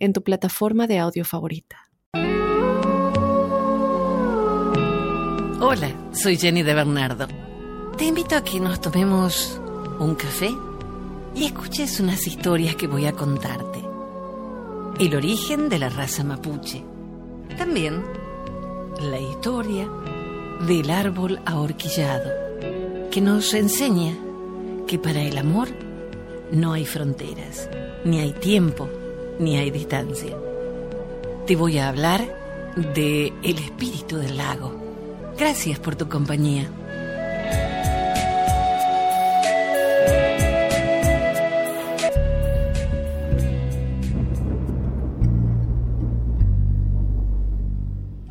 en tu plataforma de audio favorita. Hola, soy Jenny de Bernardo. Te invito a que nos tomemos un café y escuches unas historias que voy a contarte. El origen de la raza mapuche también la historia del árbol ahorquillado, que nos enseña que para el amor no hay fronteras, ni hay tiempo, ni hay distancia. Te voy a hablar de el espíritu del lago. Gracias por tu compañía.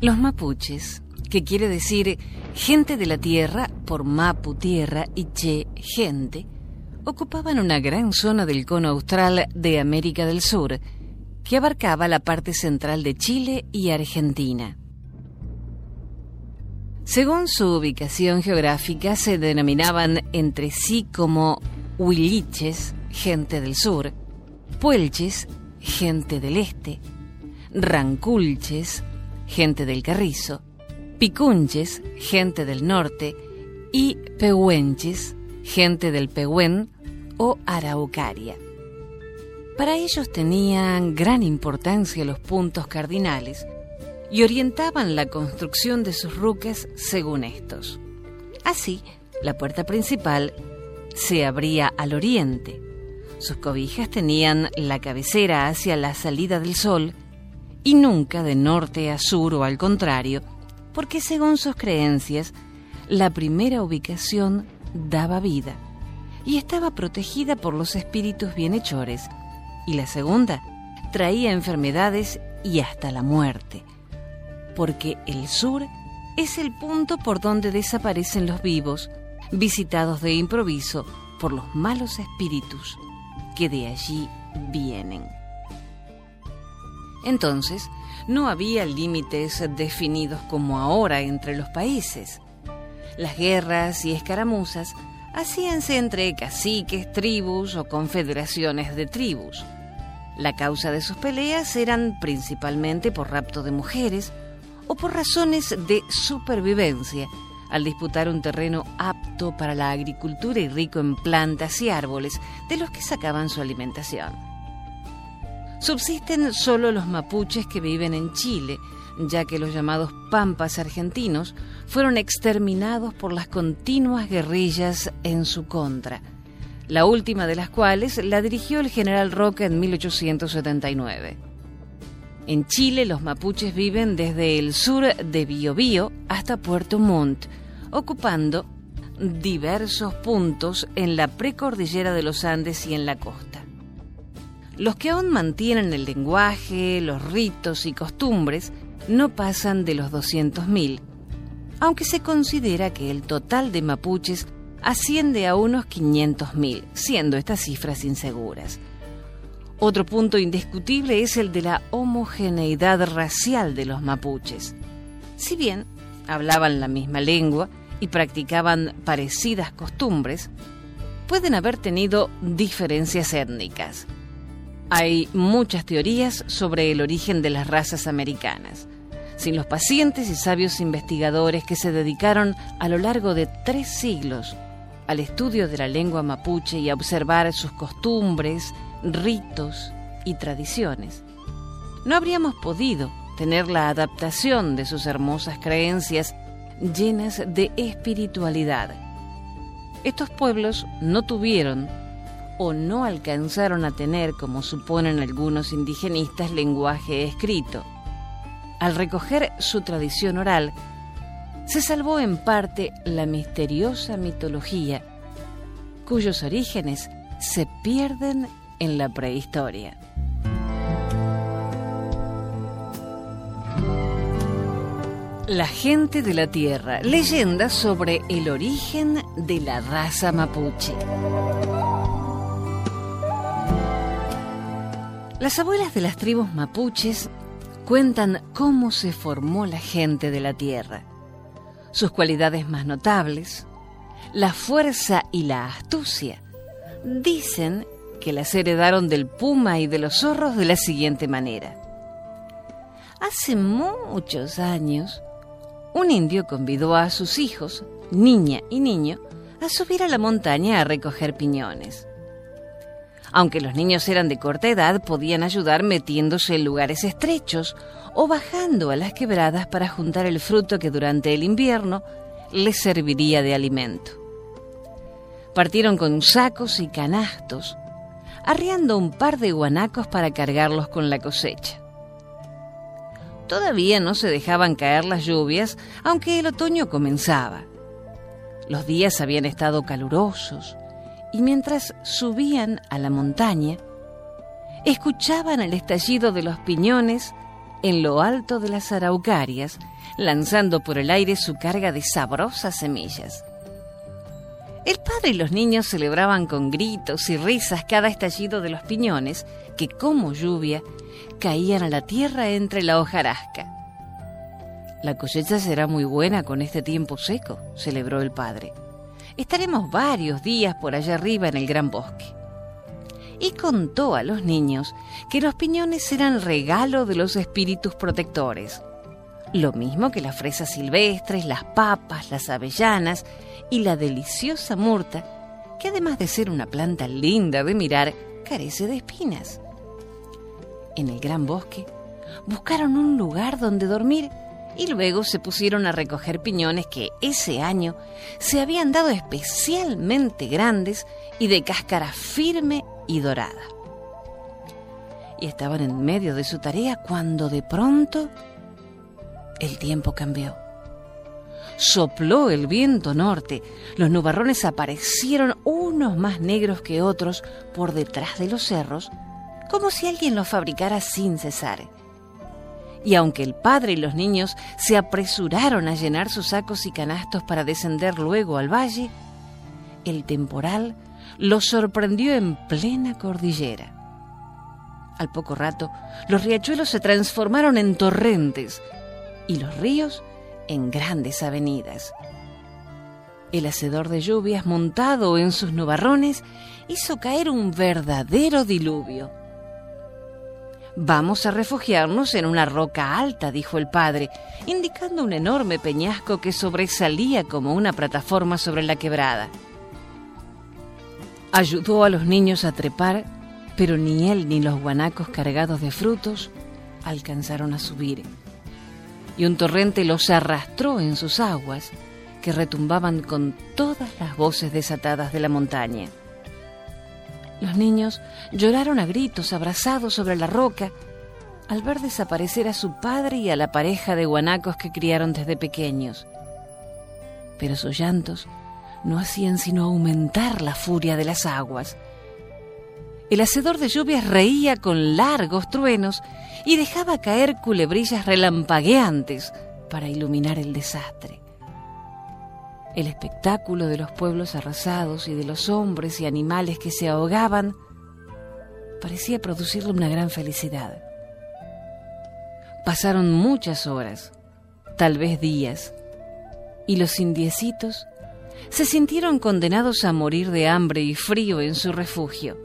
Los mapuches, que quiere decir gente de la tierra por mapu tierra y che gente, ocupaban una gran zona del cono austral de América del Sur, que abarcaba la parte central de Chile y Argentina. Según su ubicación geográfica, se denominaban entre sí como huiliches, gente del sur, puelches, gente del este, ranculches, gente del Carrizo, Picunches, gente del norte, y Pehuenches, gente del Pehuen o Araucaria. Para ellos tenían gran importancia los puntos cardinales y orientaban la construcción de sus rucas según estos. Así, la puerta principal se abría al oriente. Sus cobijas tenían la cabecera hacia la salida del sol y nunca de norte a sur o al contrario, porque según sus creencias, la primera ubicación daba vida y estaba protegida por los espíritus bienhechores, y la segunda traía enfermedades y hasta la muerte, porque el sur es el punto por donde desaparecen los vivos, visitados de improviso por los malos espíritus que de allí vienen. Entonces, no había límites definidos como ahora entre los países. Las guerras y escaramuzas hacíanse entre caciques, tribus o confederaciones de tribus. La causa de sus peleas eran principalmente por rapto de mujeres o por razones de supervivencia, al disputar un terreno apto para la agricultura y rico en plantas y árboles de los que sacaban su alimentación. Subsisten solo los mapuches que viven en Chile, ya que los llamados pampas argentinos fueron exterminados por las continuas guerrillas en su contra, la última de las cuales la dirigió el general Roca en 1879. En Chile los mapuches viven desde el sur de Biobío hasta Puerto Montt, ocupando diversos puntos en la precordillera de los Andes y en la costa. Los que aún mantienen el lenguaje, los ritos y costumbres no pasan de los 200.000, aunque se considera que el total de mapuches asciende a unos 500.000, siendo estas cifras inseguras. Otro punto indiscutible es el de la homogeneidad racial de los mapuches. Si bien hablaban la misma lengua y practicaban parecidas costumbres, pueden haber tenido diferencias étnicas. Hay muchas teorías sobre el origen de las razas americanas. Sin los pacientes y sabios investigadores que se dedicaron a lo largo de tres siglos al estudio de la lengua mapuche y a observar sus costumbres, ritos y tradiciones, no habríamos podido tener la adaptación de sus hermosas creencias llenas de espiritualidad. Estos pueblos no tuvieron o no alcanzaron a tener, como suponen algunos indigenistas, lenguaje escrito. Al recoger su tradición oral, se salvó en parte la misteriosa mitología, cuyos orígenes se pierden en la prehistoria. La gente de la Tierra, leyenda sobre el origen de la raza mapuche. Las abuelas de las tribus mapuches cuentan cómo se formó la gente de la Tierra, sus cualidades más notables, la fuerza y la astucia. Dicen que las heredaron del puma y de los zorros de la siguiente manera. Hace muchos años, un indio convidó a sus hijos, niña y niño, a subir a la montaña a recoger piñones. Aunque los niños eran de corta edad, podían ayudar metiéndose en lugares estrechos o bajando a las quebradas para juntar el fruto que durante el invierno les serviría de alimento. Partieron con sacos y canastos, arriando un par de guanacos para cargarlos con la cosecha. Todavía no se dejaban caer las lluvias, aunque el otoño comenzaba. Los días habían estado calurosos y mientras subían a la montaña, escuchaban el estallido de los piñones en lo alto de las araucarias, lanzando por el aire su carga de sabrosas semillas. El padre y los niños celebraban con gritos y risas cada estallido de los piñones, que como lluvia caían a la tierra entre la hojarasca. La cosecha será muy buena con este tiempo seco, celebró el padre. Estaremos varios días por allá arriba en el gran bosque. Y contó a los niños que los piñones eran regalo de los espíritus protectores, lo mismo que las fresas silvestres, las papas, las avellanas y la deliciosa murta, que además de ser una planta linda de mirar, carece de espinas en el gran bosque, buscaron un lugar donde dormir y luego se pusieron a recoger piñones que ese año se habían dado especialmente grandes y de cáscara firme y dorada. Y estaban en medio de su tarea cuando de pronto el tiempo cambió. Sopló el viento norte, los nubarrones aparecieron unos más negros que otros por detrás de los cerros como si alguien lo fabricara sin cesar. Y aunque el padre y los niños se apresuraron a llenar sus sacos y canastos para descender luego al valle, el temporal los sorprendió en plena cordillera. Al poco rato, los riachuelos se transformaron en torrentes y los ríos en grandes avenidas. El hacedor de lluvias, montado en sus nubarrones, hizo caer un verdadero diluvio. Vamos a refugiarnos en una roca alta, dijo el padre, indicando un enorme peñasco que sobresalía como una plataforma sobre la quebrada. Ayudó a los niños a trepar, pero ni él ni los guanacos cargados de frutos alcanzaron a subir. Y un torrente los arrastró en sus aguas, que retumbaban con todas las voces desatadas de la montaña. Los niños lloraron a gritos abrazados sobre la roca al ver desaparecer a su padre y a la pareja de guanacos que criaron desde pequeños. Pero sus llantos no hacían sino aumentar la furia de las aguas. El hacedor de lluvias reía con largos truenos y dejaba caer culebrillas relampagueantes para iluminar el desastre. El espectáculo de los pueblos arrasados y de los hombres y animales que se ahogaban parecía producirle una gran felicidad. Pasaron muchas horas, tal vez días, y los indiecitos se sintieron condenados a morir de hambre y frío en su refugio.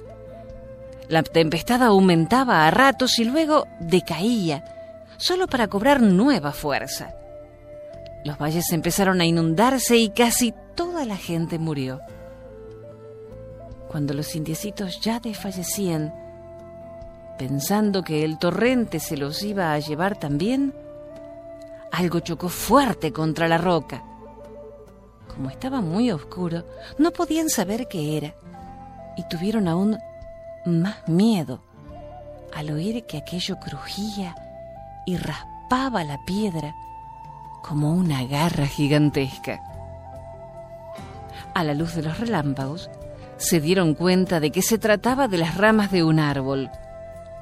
La tempestad aumentaba a ratos y luego decaía, solo para cobrar nueva fuerza. Los valles empezaron a inundarse y casi toda la gente murió. Cuando los indiecitos ya desfallecían, pensando que el torrente se los iba a llevar también, algo chocó fuerte contra la roca. Como estaba muy oscuro, no podían saber qué era y tuvieron aún más miedo al oír que aquello crujía y raspaba la piedra como una garra gigantesca. A la luz de los relámpagos, se dieron cuenta de que se trataba de las ramas de un árbol,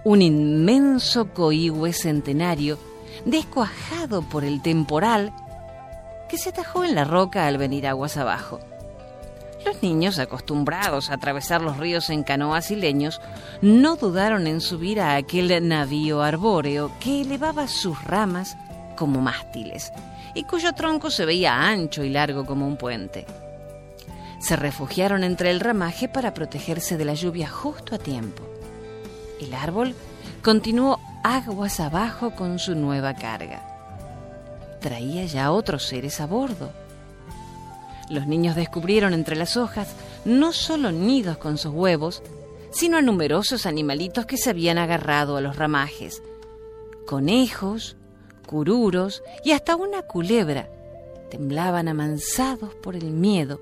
un inmenso coihue centenario descuajado por el temporal que se atajó en la roca al venir aguas abajo. Los niños, acostumbrados a atravesar los ríos en canoas y leños, no dudaron en subir a aquel navío arbóreo que elevaba sus ramas como mástiles y cuyo tronco se veía ancho y largo como un puente. Se refugiaron entre el ramaje para protegerse de la lluvia justo a tiempo. El árbol continuó aguas abajo con su nueva carga. Traía ya otros seres a bordo. Los niños descubrieron entre las hojas no solo nidos con sus huevos, sino a numerosos animalitos que se habían agarrado a los ramajes. Conejos, cururos y hasta una culebra temblaban amansados por el miedo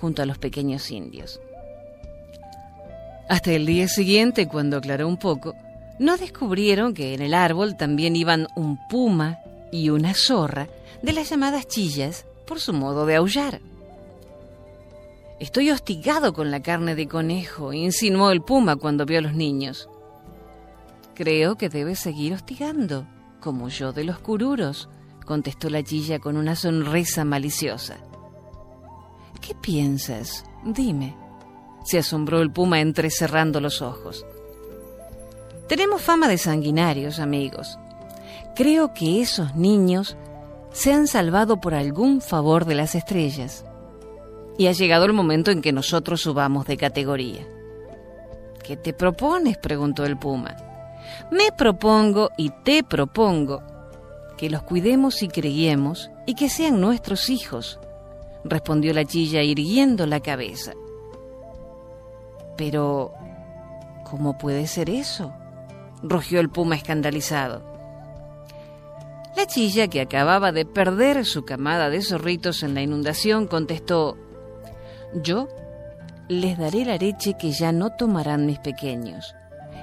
junto a los pequeños indios. Hasta el día siguiente, cuando aclaró un poco, no descubrieron que en el árbol también iban un puma y una zorra de las llamadas chillas por su modo de aullar. Estoy hostigado con la carne de conejo, insinuó el puma cuando vio a los niños. Creo que debe seguir hostigando, como yo de los cururos, contestó la chilla con una sonrisa maliciosa. ¿Qué piensas? Dime, se asombró el puma entrecerrando los ojos. Tenemos fama de sanguinarios, amigos. Creo que esos niños se han salvado por algún favor de las estrellas. Y ha llegado el momento en que nosotros subamos de categoría. ¿Qué te propones? preguntó el puma. Me propongo y te propongo que los cuidemos y creyemos y que sean nuestros hijos, respondió la chilla irguiendo la cabeza. Pero, ¿cómo puede ser eso? rugió el puma escandalizado. La chilla, que acababa de perder su camada de zorritos en la inundación, contestó, Yo les daré la leche que ya no tomarán mis pequeños,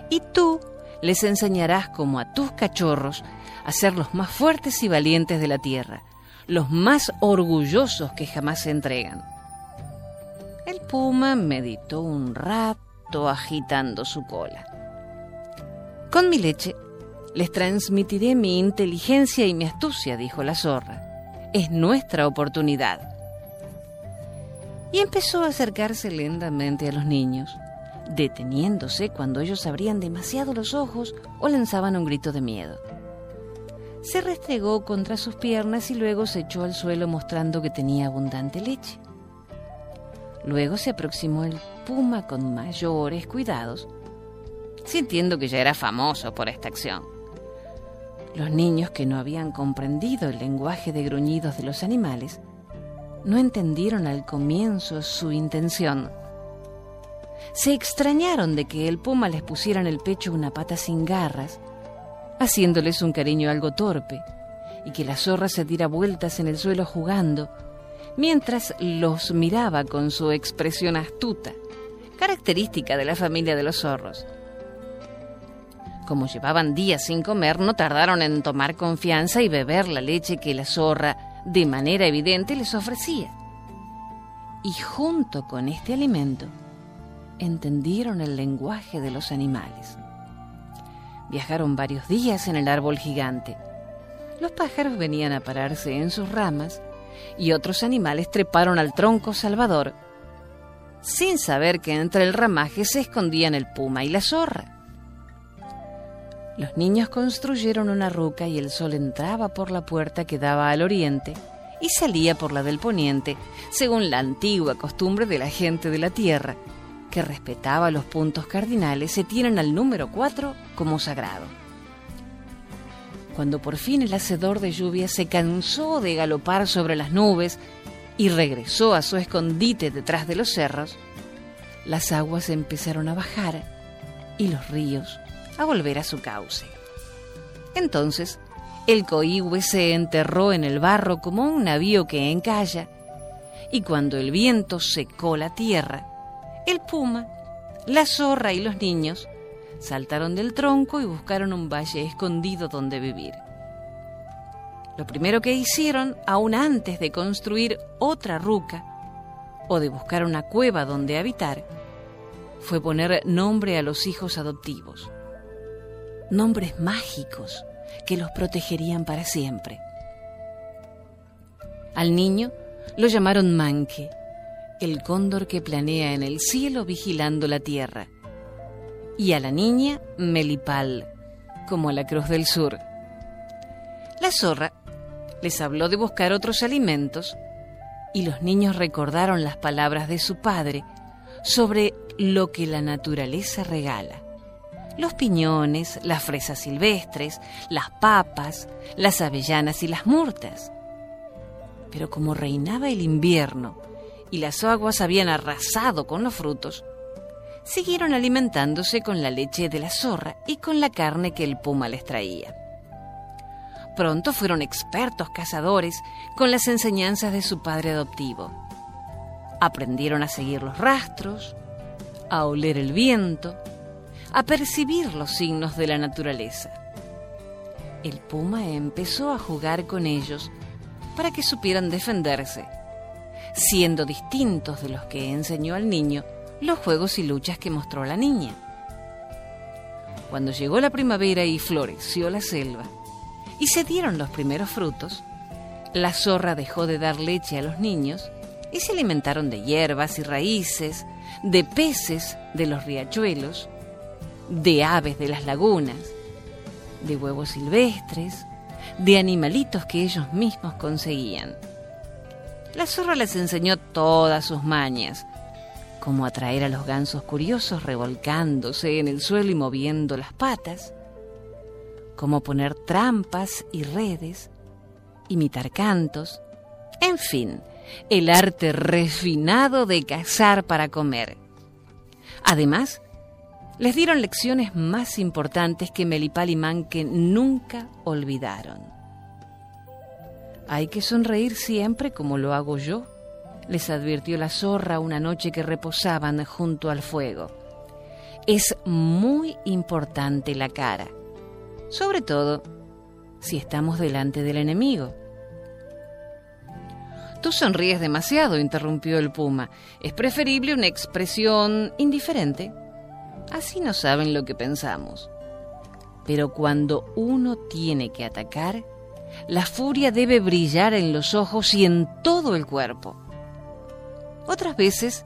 y tú les enseñarás como a tus cachorros a ser los más fuertes y valientes de la tierra, los más orgullosos que jamás se entregan. El puma meditó un rato agitando su cola. Con mi leche les transmitiré mi inteligencia y mi astucia, dijo la zorra. Es nuestra oportunidad. Y empezó a acercarse lentamente a los niños deteniéndose cuando ellos abrían demasiado los ojos o lanzaban un grito de miedo. Se restregó contra sus piernas y luego se echó al suelo mostrando que tenía abundante leche. Luego se aproximó el puma con mayores cuidados, sintiendo que ya era famoso por esta acción. Los niños que no habían comprendido el lenguaje de gruñidos de los animales no entendieron al comienzo su intención se extrañaron de que el puma les pusiera en el pecho una pata sin garras, haciéndoles un cariño algo torpe, y que la zorra se diera vueltas en el suelo jugando, mientras los miraba con su expresión astuta, característica de la familia de los zorros. Como llevaban días sin comer, no tardaron en tomar confianza y beber la leche que la zorra, de manera evidente, les ofrecía. Y junto con este alimento, entendieron el lenguaje de los animales. Viajaron varios días en el árbol gigante. Los pájaros venían a pararse en sus ramas y otros animales treparon al tronco salvador, sin saber que entre el ramaje se escondían el puma y la zorra. Los niños construyeron una ruca y el sol entraba por la puerta que daba al oriente y salía por la del poniente, según la antigua costumbre de la gente de la tierra, que respetaba los puntos cardinales, se tienen al número 4 como sagrado. Cuando por fin el hacedor de lluvia se cansó de galopar sobre las nubes y regresó a su escondite detrás de los cerros, las aguas empezaron a bajar y los ríos a volver a su cauce. Entonces, el coihue se enterró en el barro como un navío que encalla, y cuando el viento secó la tierra, el puma, la zorra y los niños saltaron del tronco y buscaron un valle escondido donde vivir. Lo primero que hicieron, aún antes de construir otra ruca o de buscar una cueva donde habitar, fue poner nombre a los hijos adoptivos. Nombres mágicos, que los protegerían para siempre. Al niño lo llamaron Manque, el cóndor que planea en el cielo vigilando la tierra, y a la niña Melipal, como la Cruz del Sur. La zorra les habló de buscar otros alimentos y los niños recordaron las palabras de su padre sobre lo que la naturaleza regala. Los piñones, las fresas silvestres, las papas, las avellanas y las murtas. Pero como reinaba el invierno y las aguas habían arrasado con los frutos, siguieron alimentándose con la leche de la zorra y con la carne que el puma les traía. Pronto fueron expertos cazadores con las enseñanzas de su padre adoptivo. Aprendieron a seguir los rastros, a oler el viento, a percibir los signos de la naturaleza. El puma empezó a jugar con ellos para que supieran defenderse, siendo distintos de los que enseñó al niño los juegos y luchas que mostró la niña. Cuando llegó la primavera y floreció la selva, y se dieron los primeros frutos, la zorra dejó de dar leche a los niños y se alimentaron de hierbas y raíces, de peces de los riachuelos, de aves de las lagunas, de huevos silvestres, de animalitos que ellos mismos conseguían. La zorra les enseñó todas sus mañas, como atraer a los gansos curiosos revolcándose en el suelo y moviendo las patas, como poner trampas y redes, imitar cantos, en fin, el arte refinado de cazar para comer. Además, les dieron lecciones más importantes que Melipal y Manque nunca olvidaron. Hay que sonreír siempre como lo hago yo, les advirtió la zorra una noche que reposaban junto al fuego. Es muy importante la cara, sobre todo si estamos delante del enemigo. Tú sonríes demasiado, interrumpió el puma. Es preferible una expresión indiferente. Así no saben lo que pensamos. Pero cuando uno tiene que atacar, la furia debe brillar en los ojos y en todo el cuerpo. Otras veces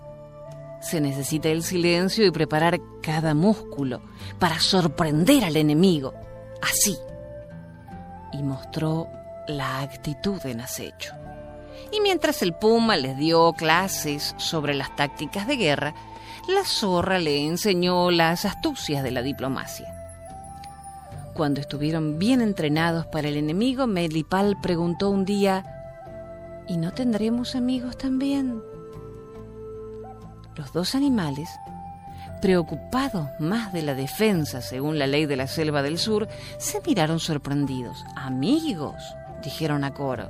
se necesita el silencio y preparar cada músculo para sorprender al enemigo. Así. Y mostró la actitud en acecho. Y mientras el puma les dio clases sobre las tácticas de guerra, la zorra le enseñó las astucias de la diplomacia. Cuando estuvieron bien entrenados para el enemigo, Melipal preguntó un día, ¿y no tendremos amigos también? Los dos animales, preocupados más de la defensa según la ley de la selva del sur, se miraron sorprendidos. Amigos, dijeron a coro.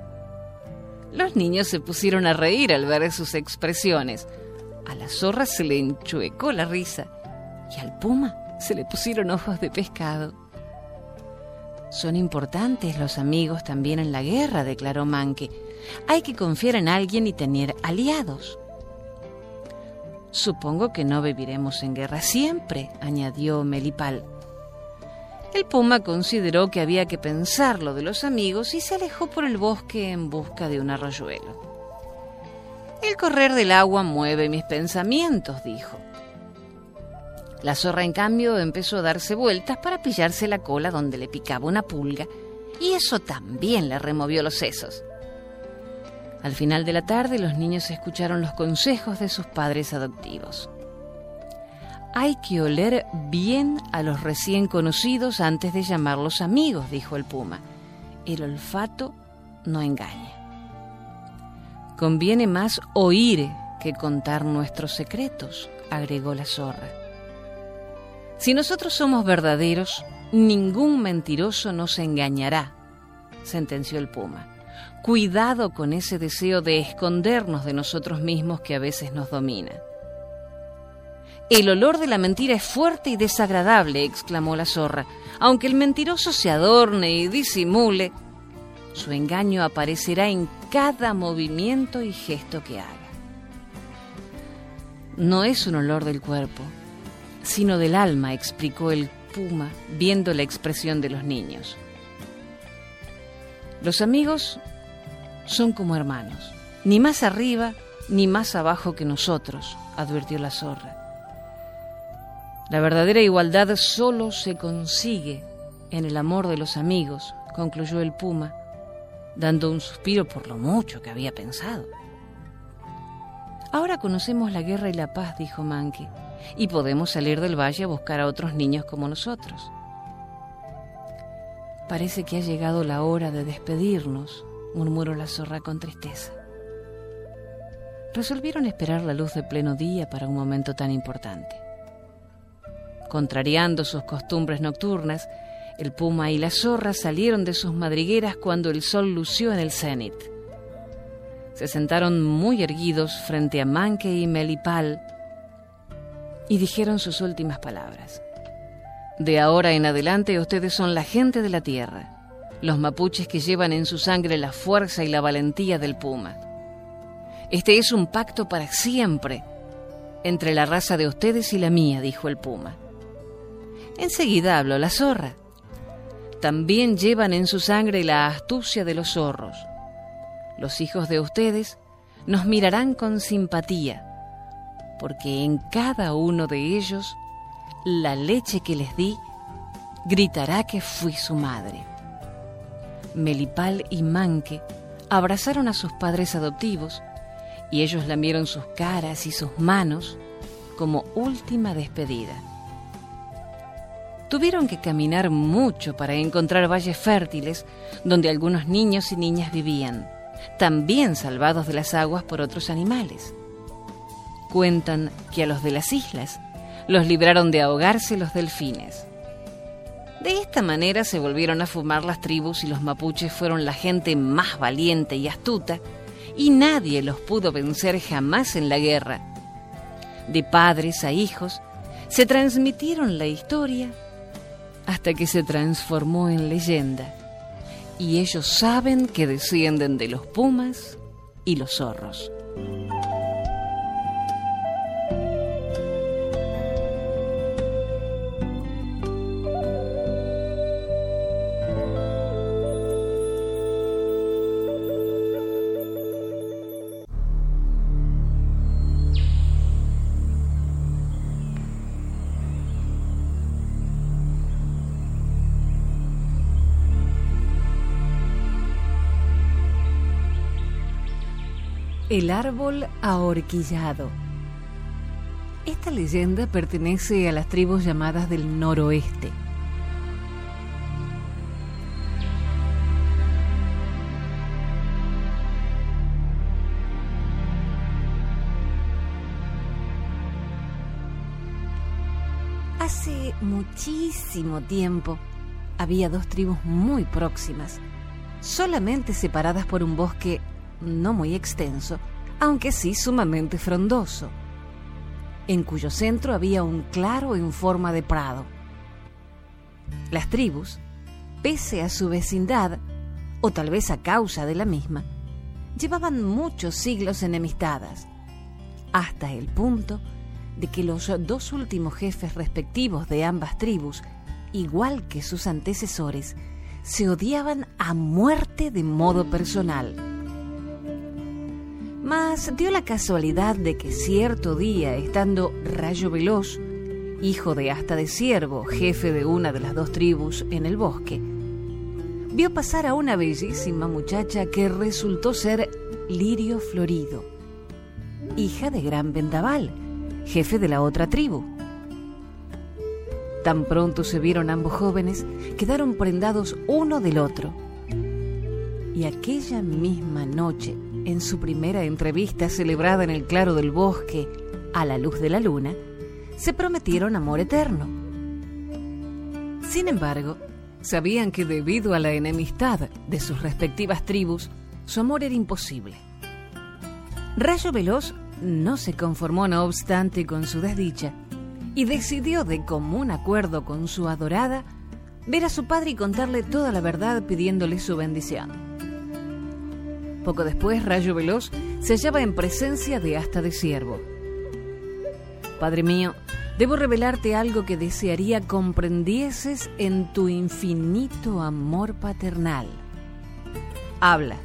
Los niños se pusieron a reír al ver sus expresiones. A la zorra se le enchuecó la risa y al puma se le pusieron ojos de pescado. Son importantes los amigos también en la guerra, declaró Manque. Hay que confiar en alguien y tener aliados. Supongo que no viviremos en guerra siempre, añadió Melipal. El puma consideró que había que pensar lo de los amigos y se alejó por el bosque en busca de un arroyuelo. El correr del agua mueve mis pensamientos, dijo. La zorra, en cambio, empezó a darse vueltas para pillarse la cola donde le picaba una pulga, y eso también le removió los sesos. Al final de la tarde, los niños escucharon los consejos de sus padres adoptivos. Hay que oler bien a los recién conocidos antes de llamarlos amigos, dijo el puma. El olfato no engaña. Conviene más oír que contar nuestros secretos, agregó la zorra. Si nosotros somos verdaderos, ningún mentiroso nos engañará, sentenció el puma. Cuidado con ese deseo de escondernos de nosotros mismos que a veces nos domina. El olor de la mentira es fuerte y desagradable, exclamó la zorra. Aunque el mentiroso se adorne y disimule, su engaño aparecerá en cada movimiento y gesto que haga. No es un olor del cuerpo, sino del alma, explicó el puma, viendo la expresión de los niños. Los amigos son como hermanos, ni más arriba ni más abajo que nosotros, advirtió la zorra. La verdadera igualdad solo se consigue en el amor de los amigos, concluyó el puma, dando un suspiro por lo mucho que había pensado. Ahora conocemos la guerra y la paz, dijo Manque, y podemos salir del valle a buscar a otros niños como nosotros. Parece que ha llegado la hora de despedirnos, murmuró la zorra con tristeza. Resolvieron esperar la luz de pleno día para un momento tan importante. Contrariando sus costumbres nocturnas, el puma y la zorra salieron de sus madrigueras cuando el sol lució en el cenit. Se sentaron muy erguidos frente a Manque y Melipal y dijeron sus últimas palabras. De ahora en adelante ustedes son la gente de la tierra, los mapuches que llevan en su sangre la fuerza y la valentía del puma. Este es un pacto para siempre entre la raza de ustedes y la mía, dijo el puma. Enseguida habló la zorra. También llevan en su sangre la astucia de los zorros. Los hijos de ustedes nos mirarán con simpatía, porque en cada uno de ellos la leche que les di gritará que fui su madre. Melipal y Manque abrazaron a sus padres adoptivos y ellos lamieron sus caras y sus manos como última despedida. Tuvieron que caminar mucho para encontrar valles fértiles donde algunos niños y niñas vivían, también salvados de las aguas por otros animales. Cuentan que a los de las islas los libraron de ahogarse los delfines. De esta manera se volvieron a fumar las tribus y los mapuches fueron la gente más valiente y astuta y nadie los pudo vencer jamás en la guerra. De padres a hijos se transmitieron la historia hasta que se transformó en leyenda. Y ellos saben que descienden de los pumas y los zorros. El árbol ahorquillado. Esta leyenda pertenece a las tribus llamadas del noroeste. Hace muchísimo tiempo había dos tribus muy próximas, solamente separadas por un bosque no muy extenso, aunque sí sumamente frondoso, en cuyo centro había un claro en forma de prado. Las tribus, pese a su vecindad, o tal vez a causa de la misma, llevaban muchos siglos enemistadas, hasta el punto de que los dos últimos jefes respectivos de ambas tribus, igual que sus antecesores, se odiaban a muerte de modo personal. Mas dio la casualidad de que cierto día, estando Rayo Veloz, hijo de Asta de Ciervo, jefe de una de las dos tribus en el bosque, vio pasar a una bellísima muchacha que resultó ser Lirio Florido, hija de Gran Vendaval, jefe de la otra tribu. Tan pronto se vieron ambos jóvenes, quedaron prendados uno del otro. Y aquella misma noche, en su primera entrevista celebrada en el claro del bosque, a la luz de la luna, se prometieron amor eterno. Sin embargo, sabían que debido a la enemistad de sus respectivas tribus, su amor era imposible. Rayo Veloz no se conformó, no obstante, con su desdicha y decidió de común acuerdo con su adorada ver a su padre y contarle toda la verdad pidiéndole su bendición. Poco después, Rayo Veloz se hallaba en presencia de Asta de Siervo. Padre mío, debo revelarte algo que desearía comprendieses en tu infinito amor paternal. Habla.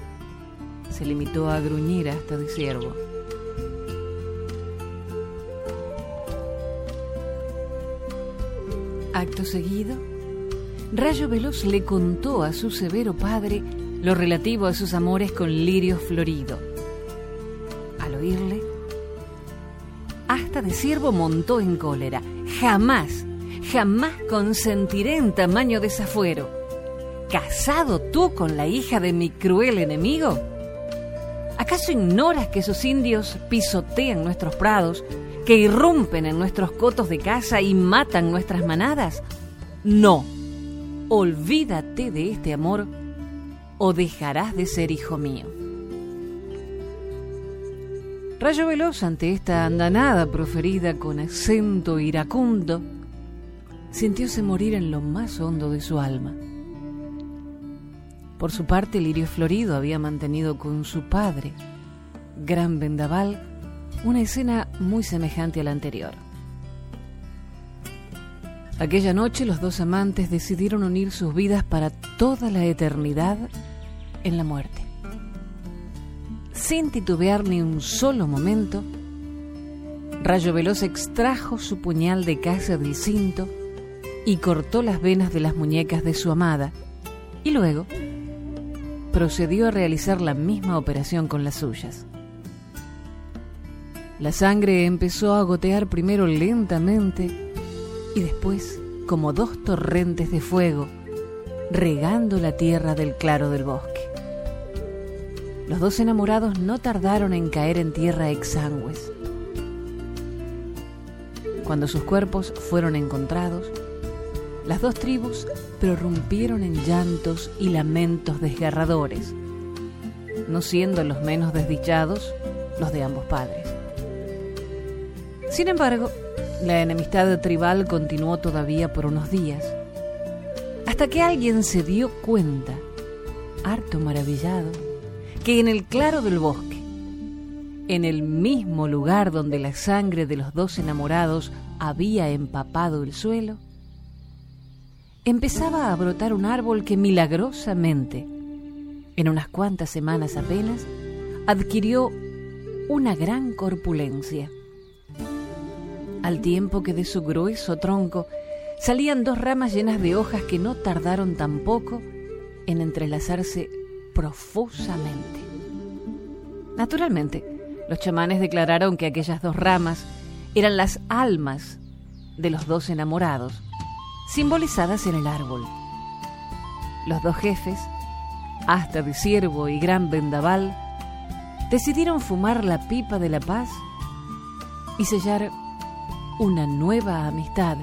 Se limitó a gruñir hasta de ciervo. Acto seguido, Rayo Veloz le contó a su severo padre lo relativo a sus amores con Lirio Florido. Al oírle, hasta de siervo montó en cólera. Jamás, jamás consentiré en tamaño desafuero. ¿Casado tú con la hija de mi cruel enemigo? ¿Acaso ignoras que esos indios pisotean nuestros prados, que irrumpen en nuestros cotos de caza y matan nuestras manadas? No, olvídate de este amor o dejarás de ser hijo mío. Rayo Veloz, ante esta andanada proferida con acento iracundo, sintióse morir en lo más hondo de su alma. Por su parte, Lirio Florido había mantenido con su padre, Gran Vendaval, una escena muy semejante a la anterior. Aquella noche los dos amantes decidieron unir sus vidas para toda la eternidad en la muerte sin titubear ni un solo momento, Rayo Veloz extrajo su puñal de casa del cinto y cortó las venas de las muñecas de su amada, y luego procedió a realizar la misma operación con las suyas. La sangre empezó a gotear primero lentamente y después como dos torrentes de fuego, regando la tierra del claro del bosque. Los dos enamorados no tardaron en caer en tierra exangües. Cuando sus cuerpos fueron encontrados, las dos tribus prorrumpieron en llantos y lamentos desgarradores, no siendo los menos desdichados los de ambos padres. Sin embargo, la enemistad tribal continuó todavía por unos días, hasta que alguien se dio cuenta, harto maravillado, que en el claro del bosque, en el mismo lugar donde la sangre de los dos enamorados había empapado el suelo, empezaba a brotar un árbol que milagrosamente, en unas cuantas semanas apenas, adquirió una gran corpulencia. Al tiempo que de su grueso tronco salían dos ramas llenas de hojas que no tardaron tampoco en entrelazarse profusamente. Naturalmente, los chamanes declararon que aquellas dos ramas eran las almas de los dos enamorados, simbolizadas en el árbol. Los dos jefes, hasta de siervo y gran vendaval, decidieron fumar la pipa de la paz y sellar una nueva amistad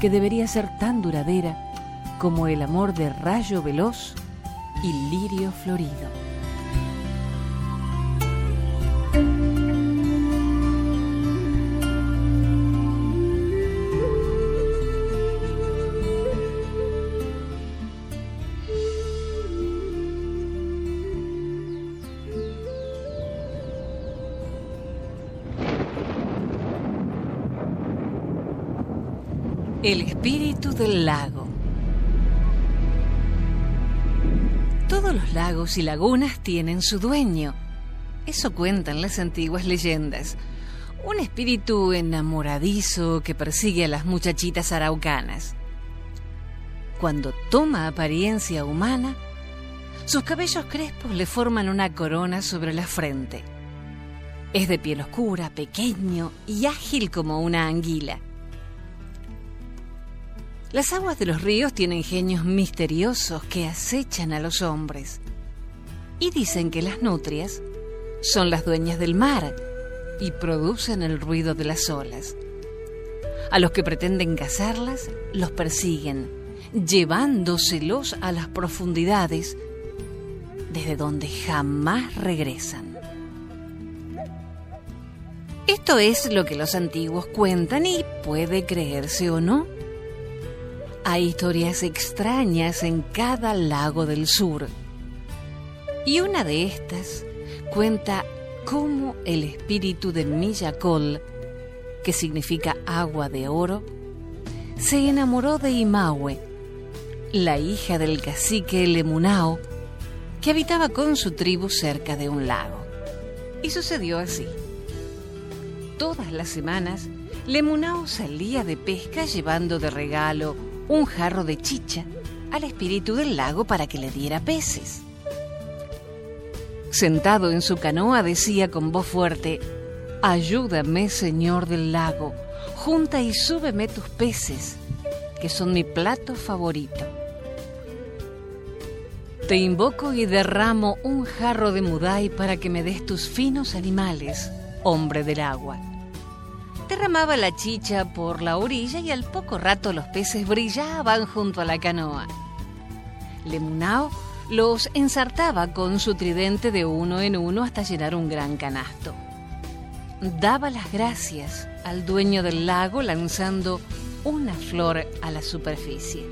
que debería ser tan duradera como el amor de rayo veloz y lirio florido. El espíritu del lago. Todos los lagos y lagunas tienen su dueño. Eso cuentan las antiguas leyendas. Un espíritu enamoradizo que persigue a las muchachitas araucanas. Cuando toma apariencia humana, sus cabellos crespos le forman una corona sobre la frente. Es de piel oscura, pequeño y ágil como una anguila. Las aguas de los ríos tienen genios misteriosos que acechan a los hombres. Y dicen que las nutrias son las dueñas del mar y producen el ruido de las olas. A los que pretenden cazarlas los persiguen, llevándoselos a las profundidades desde donde jamás regresan. Esto es lo que los antiguos cuentan y puede creerse o no. Hay historias extrañas en cada lago del sur. Y una de estas cuenta cómo el espíritu de Millacol, que significa agua de oro, se enamoró de Imahue, la hija del cacique Lemunao, que habitaba con su tribu cerca de un lago. Y sucedió así. Todas las semanas, Lemunao salía de pesca llevando de regalo un jarro de chicha al espíritu del lago para que le diera peces. Sentado en su canoa decía con voz fuerte, Ayúdame, Señor del lago, junta y súbeme tus peces, que son mi plato favorito. Te invoco y derramo un jarro de mudai para que me des tus finos animales, hombre del agua. Derramaba la chicha por la orilla y al poco rato los peces brillaban junto a la canoa. Lemunao los ensartaba con su tridente de uno en uno hasta llenar un gran canasto. Daba las gracias al dueño del lago lanzando una flor a la superficie.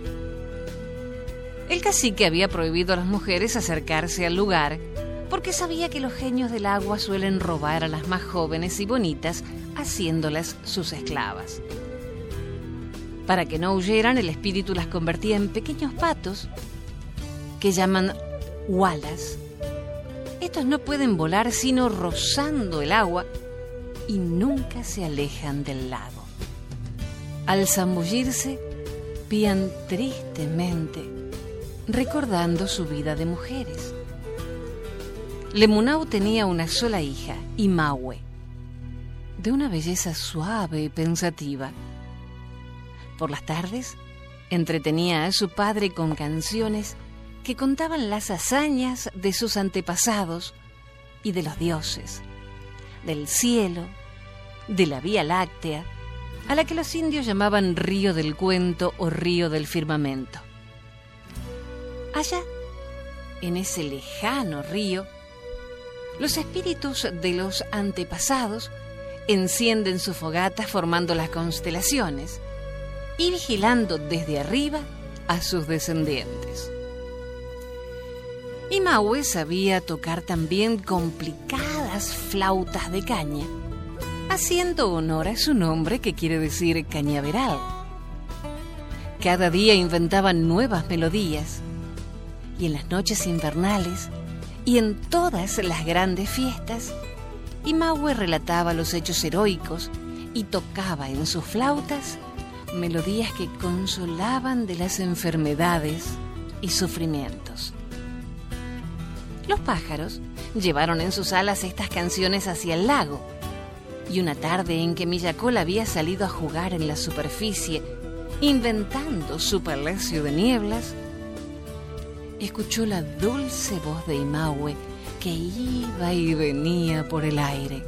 El cacique había prohibido a las mujeres acercarse al lugar porque sabía que los genios del agua suelen robar a las más jóvenes y bonitas haciéndolas sus esclavas. Para que no huyeran, el espíritu las convertía en pequeños patos que llaman walas. Estos no pueden volar sino rozando el agua y nunca se alejan del lago. Al zambullirse, pían tristemente, recordando su vida de mujeres. Lemunau tenía una sola hija, Imaue, de una belleza suave y pensativa. Por las tardes, entretenía a su padre con canciones que contaban las hazañas de sus antepasados y de los dioses, del cielo, de la Vía Láctea, a la que los indios llamaban río del cuento o río del firmamento. Allá, en ese lejano río, los espíritus de los antepasados encienden su fogata formando las constelaciones y vigilando desde arriba a sus descendientes. Y Maue sabía tocar también complicadas flautas de caña, haciendo honor a su nombre que quiere decir cañaveral. Cada día inventaban nuevas melodías y en las noches invernales y en todas las grandes fiestas, Imaue relataba los hechos heroicos y tocaba en sus flautas melodías que consolaban de las enfermedades y sufrimientos. Los pájaros llevaron en sus alas estas canciones hacia el lago, y una tarde en que Miyakol había salido a jugar en la superficie, inventando su palacio de nieblas, escuchó la dulce voz de Imaue que iba y venía por el aire.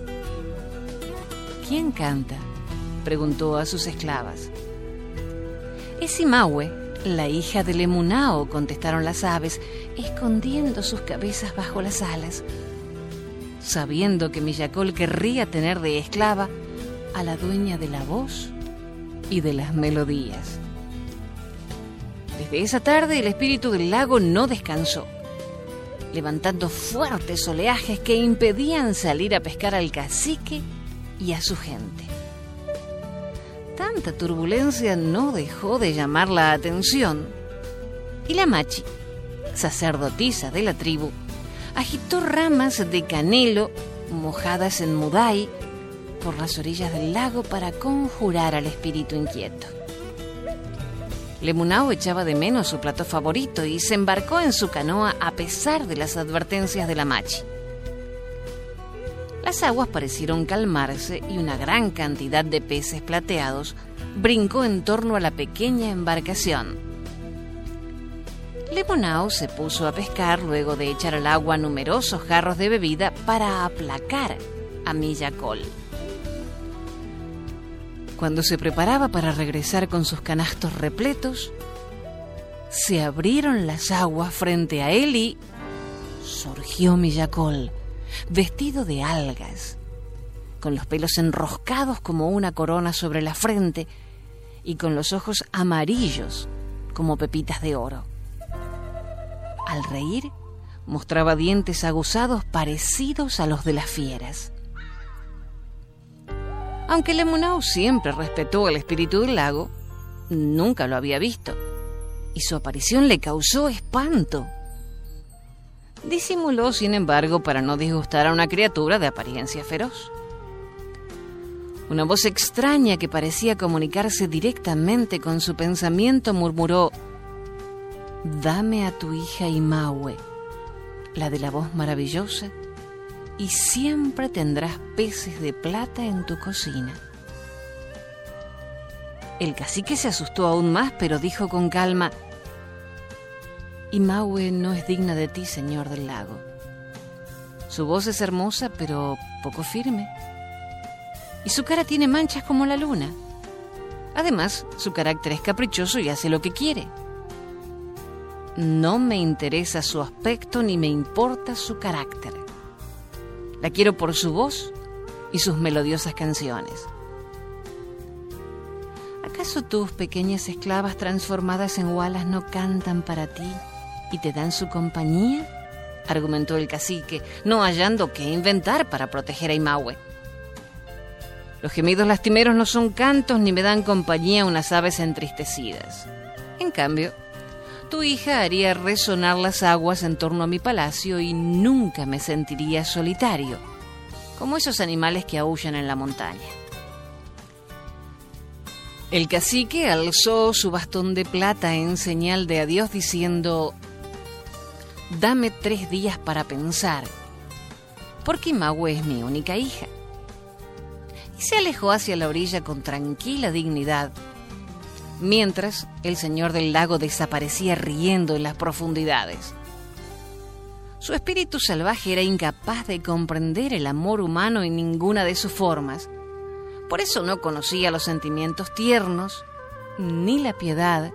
¿Quién canta? preguntó a sus esclavas. Es Imaue, la hija de Lemunao, contestaron las aves, escondiendo sus cabezas bajo las alas, sabiendo que Miyakol querría tener de esclava a la dueña de la voz y de las melodías. Desde esa tarde el espíritu del lago no descansó, levantando fuertes oleajes que impedían salir a pescar al cacique y a su gente. Tanta turbulencia no dejó de llamar la atención y la machi, sacerdotisa de la tribu, agitó ramas de canelo mojadas en mudai por las orillas del lago para conjurar al espíritu inquieto. Lemunao echaba de menos su plato favorito y se embarcó en su canoa a pesar de las advertencias de la machi. Las aguas parecieron calmarse y una gran cantidad de peces plateados brincó en torno a la pequeña embarcación. Lemunao se puso a pescar luego de echar al agua numerosos jarros de bebida para aplacar a Miyakol. Cuando se preparaba para regresar con sus canastos repletos, se abrieron las aguas frente a él y surgió Miyakol, vestido de algas, con los pelos enroscados como una corona sobre la frente y con los ojos amarillos como pepitas de oro. Al reír, mostraba dientes aguzados parecidos a los de las fieras. Aunque Lemunau siempre respetó el espíritu del lago, nunca lo había visto y su aparición le causó espanto. Disimuló, sin embargo, para no disgustar a una criatura de apariencia feroz. Una voz extraña que parecía comunicarse directamente con su pensamiento murmuró, Dame a tu hija Imaue, la de la voz maravillosa, y siempre tendrás peces de plata en tu cocina. El cacique se asustó aún más, pero dijo con calma, Imaue no es digna de ti, señor del lago. Su voz es hermosa, pero poco firme y su cara tiene manchas como la luna. Además, su carácter es caprichoso y hace lo que quiere. No me interesa su aspecto ni me importa su carácter. La quiero por su voz y sus melodiosas canciones. ¿Acaso tus pequeñas esclavas transformadas en walas no cantan para ti y te dan su compañía? argumentó el cacique, no hallando qué inventar para proteger a Imaue. Los gemidos lastimeros no son cantos ni me dan compañía unas aves entristecidas. En cambio, tu hija haría resonar las aguas en torno a mi palacio y nunca me sentiría solitario, como esos animales que aullan en la montaña. El cacique alzó su bastón de plata en señal de adiós diciendo, Dame tres días para pensar, porque Maue es mi única hija y se alejó hacia la orilla con tranquila dignidad, mientras el señor del lago desaparecía riendo en las profundidades. Su espíritu salvaje era incapaz de comprender el amor humano en ninguna de sus formas. Por eso no conocía los sentimientos tiernos, ni la piedad,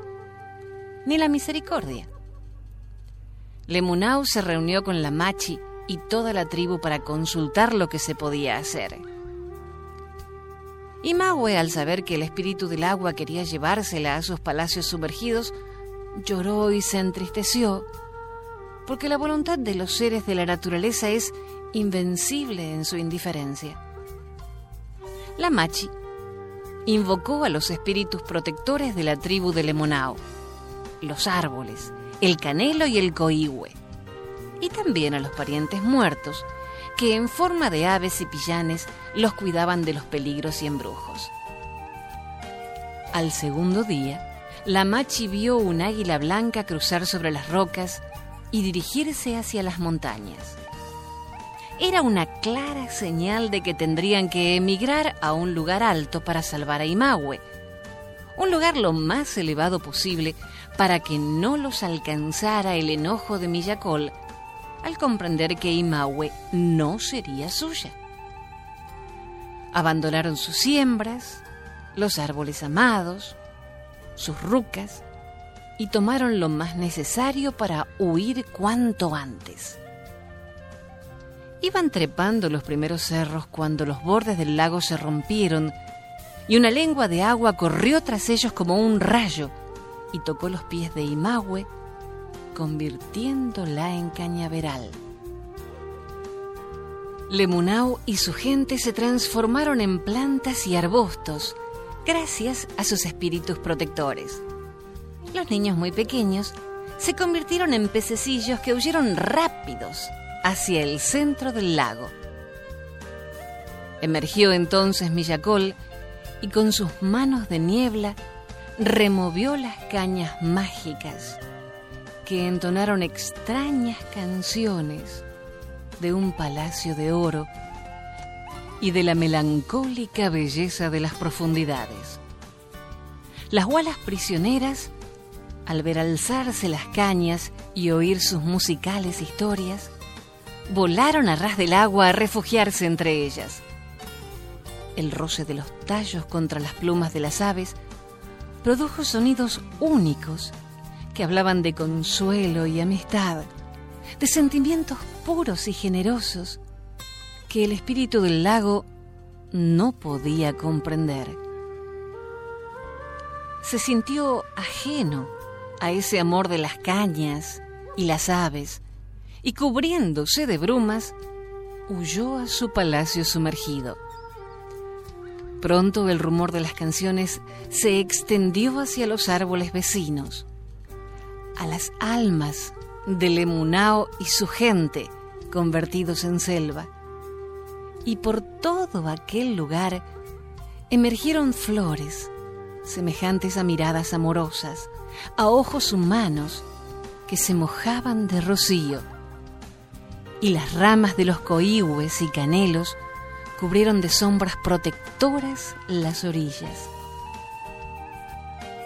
ni la misericordia. Lemunau se reunió con la Machi y toda la tribu para consultar lo que se podía hacer. Y Maue, al saber que el espíritu del agua quería llevársela a sus palacios sumergidos, lloró y se entristeció, porque la voluntad de los seres de la naturaleza es invencible en su indiferencia. La Machi invocó a los espíritus protectores de la tribu de Lemonao, los árboles, el canelo y el coihue, y también a los parientes muertos, que en forma de aves y pillanes los cuidaban de los peligros y embrujos. Al segundo día, la machi vio un águila blanca cruzar sobre las rocas y dirigirse hacia las montañas. Era una clara señal de que tendrían que emigrar a un lugar alto para salvar a Imaue, un lugar lo más elevado posible para que no los alcanzara el enojo de Millacol al comprender que Imaue no sería suya. Abandonaron sus siembras, los árboles amados, sus rucas, y tomaron lo más necesario para huir cuanto antes. Iban trepando los primeros cerros cuando los bordes del lago se rompieron y una lengua de agua corrió tras ellos como un rayo y tocó los pies de Imaue convirtiéndola en cañaveral. Lemunau y su gente se transformaron en plantas y arbustos gracias a sus espíritus protectores. Los niños muy pequeños se convirtieron en pececillos que huyeron rápidos hacia el centro del lago. Emergió entonces Millacol y con sus manos de niebla removió las cañas mágicas que entonaron extrañas canciones de un palacio de oro y de la melancólica belleza de las profundidades. Las gualas prisioneras, al ver alzarse las cañas y oír sus musicales historias, volaron a ras del agua a refugiarse entre ellas. El roce de los tallos contra las plumas de las aves produjo sonidos únicos que hablaban de consuelo y amistad, de sentimientos puros y generosos que el espíritu del lago no podía comprender. Se sintió ajeno a ese amor de las cañas y las aves, y cubriéndose de brumas, huyó a su palacio sumergido. Pronto el rumor de las canciones se extendió hacia los árboles vecinos a las almas del Emunao y su gente convertidos en selva. Y por todo aquel lugar emergieron flores semejantes a miradas amorosas, a ojos humanos que se mojaban de rocío. Y las ramas de los coíhues y canelos cubrieron de sombras protectoras las orillas.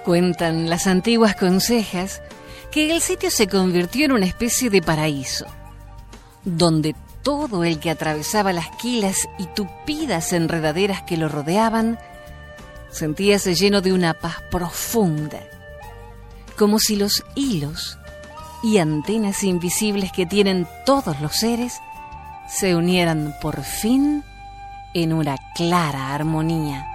Cuentan las antiguas consejas que el sitio se convirtió en una especie de paraíso, donde todo el que atravesaba las quilas y tupidas enredaderas que lo rodeaban sentíase lleno de una paz profunda, como si los hilos y antenas invisibles que tienen todos los seres se unieran por fin en una clara armonía.